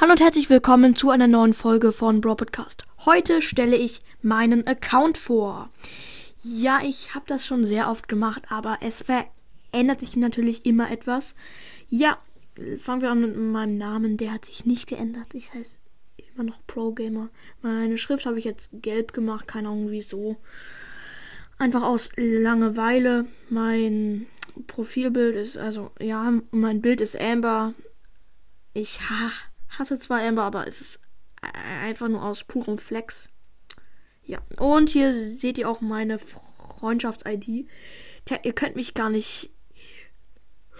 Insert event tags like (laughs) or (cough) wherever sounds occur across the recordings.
Hallo und herzlich willkommen zu einer neuen Folge von Bro Podcast. Heute stelle ich meinen Account vor. Ja, ich habe das schon sehr oft gemacht, aber es verändert sich natürlich immer etwas. Ja, fangen wir an mit meinem Namen. Der hat sich nicht geändert. Ich heiße immer noch Pro Gamer. Meine Schrift habe ich jetzt gelb gemacht, keine Ahnung wieso. Einfach aus Langeweile. Mein Profilbild ist also ja, mein Bild ist Amber. Ich ha hatte zwar Amber, aber es ist einfach nur aus purem Flex. Ja, und hier seht ihr auch meine Freundschafts-ID. Ihr könnt mich gar nicht.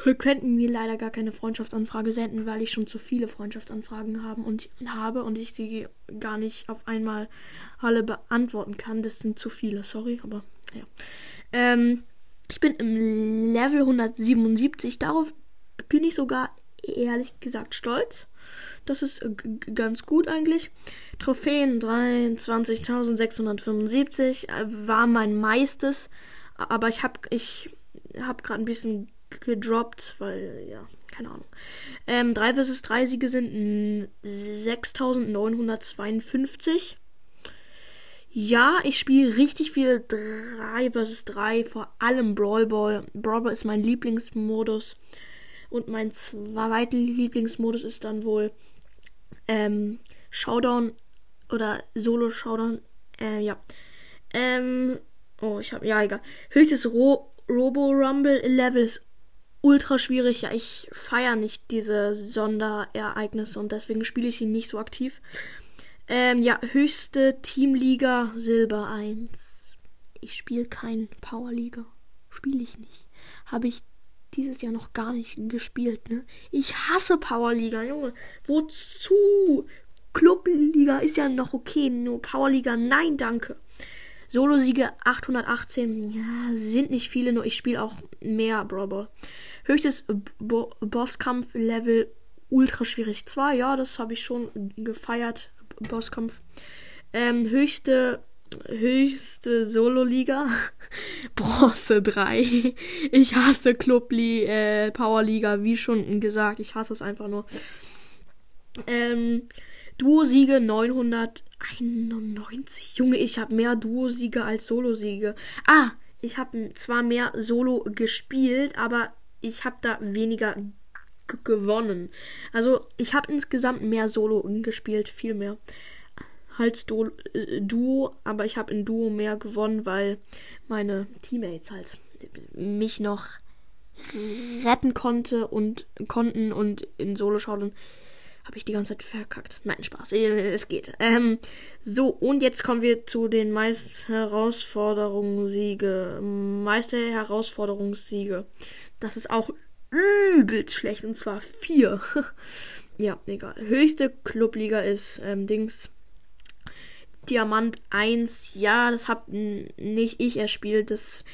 Ihr könnt mir leider gar keine Freundschaftsanfrage senden, weil ich schon zu viele Freundschaftsanfragen haben und habe und ich sie gar nicht auf einmal alle beantworten kann. Das sind zu viele, sorry, aber ja. Ähm, ich bin im Level 177. Darauf bin ich sogar ehrlich gesagt stolz. Das ist äh, ganz gut eigentlich. Trophäen 23.675 äh, war mein meistes, aber ich habe ich hab gerade ein bisschen gedroppt, weil ja, keine Ahnung. Ähm, 3 vs 3 Siege sind 6.952. Ja, ich spiele richtig viel 3 vs 3, vor allem Brawl Ball. Brawl Ball ist mein Lieblingsmodus. Und mein zweiter Lieblingsmodus ist dann wohl ähm, Showdown oder Solo Showdown. Äh, ja. Ähm, oh, ich habe ja egal. Höchstes Ro Robo Rumble Level ist ultra schwierig. Ja, ich feiere nicht diese Sonderereignisse und deswegen spiele ich sie nicht so aktiv. Ähm, ja, höchste Teamliga Silber 1. Ich spiele kein Powerliga. Spiele ich nicht. Habe ich dieses Jahr noch gar nicht gespielt, ne? Ich hasse Powerliga, Junge. Wozu? Clubliga ist ja noch okay, nur Powerliga, nein, danke. Solo-Siege 818, ja, sind nicht viele, nur ich spiele auch mehr Brawl Höchstes Bo Bosskampf-Level ultra schwierig 2, ja, das habe ich schon gefeiert, Bosskampf. Ähm, höchste höchste Solo-Liga. (laughs) Bronze 3. Ich hasse Club äh, Power Liga, wie schon gesagt. Ich hasse es einfach nur. Ähm, Duo-Siege 991. Junge, ich habe mehr Duo-Siege als Solo-Siege. Ah, ich habe zwar mehr Solo gespielt, aber ich habe da weniger gewonnen. Also, ich habe insgesamt mehr Solo gespielt, viel mehr als äh, Duo, aber ich habe in Duo mehr gewonnen, weil meine Teammates halt mich noch retten konnte und konnten und in Solo schauen habe ich die ganze Zeit verkackt. Nein, Spaß. Äh, es geht. Ähm, so, und jetzt kommen wir zu den meist Herausforderungssiege. Meister Herausforderungssiege. Das ist auch übelst schlecht. Und zwar vier. (laughs) ja, egal. Höchste Clubliga ist ähm, Dings. Diamant 1, ja, das hab nicht ich erspielt. Das,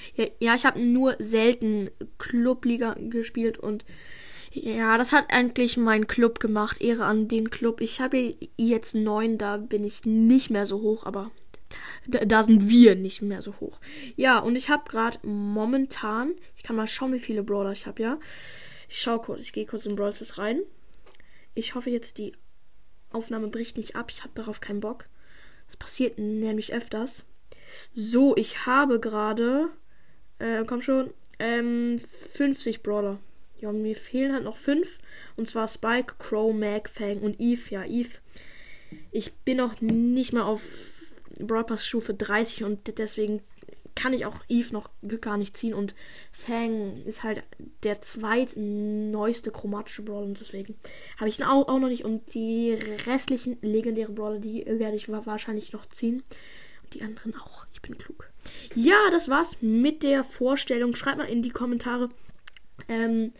ja, ich habe nur selten Clubliga gespielt und ja, das hat eigentlich mein Club gemacht. Ehre an den Club. Ich habe jetzt neun, da bin ich nicht mehr so hoch, aber da, sind wir nicht mehr so hoch. Ja, und ich habe gerade momentan, ich kann mal schauen, wie viele Brawler ich habe, ja. Ich schau kurz, ich gehe kurz in Brawl rein. Ich hoffe jetzt, die Aufnahme bricht nicht ab. Ich habe darauf keinen Bock. Das passiert nämlich öfters. So, ich habe gerade, äh, komm schon, ähm, 50 Brawler. Ja, mir fehlen halt noch 5. Und zwar Spike, Crow, Mag, Fang und Eve. Ja, Eve. Ich bin noch nicht mal auf Brawl Pass Stufe 30 und deswegen kann ich auch Eve noch gar nicht ziehen und Fang ist halt der zweitneueste chromatische Brawler und deswegen habe ich ihn auch, auch noch nicht und die restlichen legendären Brawler, die werde ich wahrscheinlich noch ziehen und die anderen auch. Ich bin klug. Ja, das war's mit der Vorstellung. Schreibt mal in die Kommentare, ähm,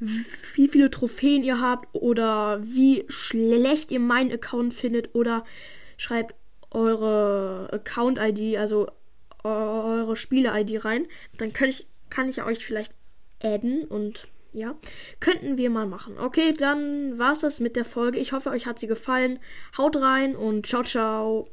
wie viele Trophäen ihr habt oder wie schlecht ihr meinen Account findet oder schreibt eure Account-ID, also eure Spiele-ID rein. Dann kann ich, kann ich euch vielleicht adden und ja, könnten wir mal machen. Okay, dann war's das mit der Folge. Ich hoffe, euch hat sie gefallen. Haut rein und ciao, ciao.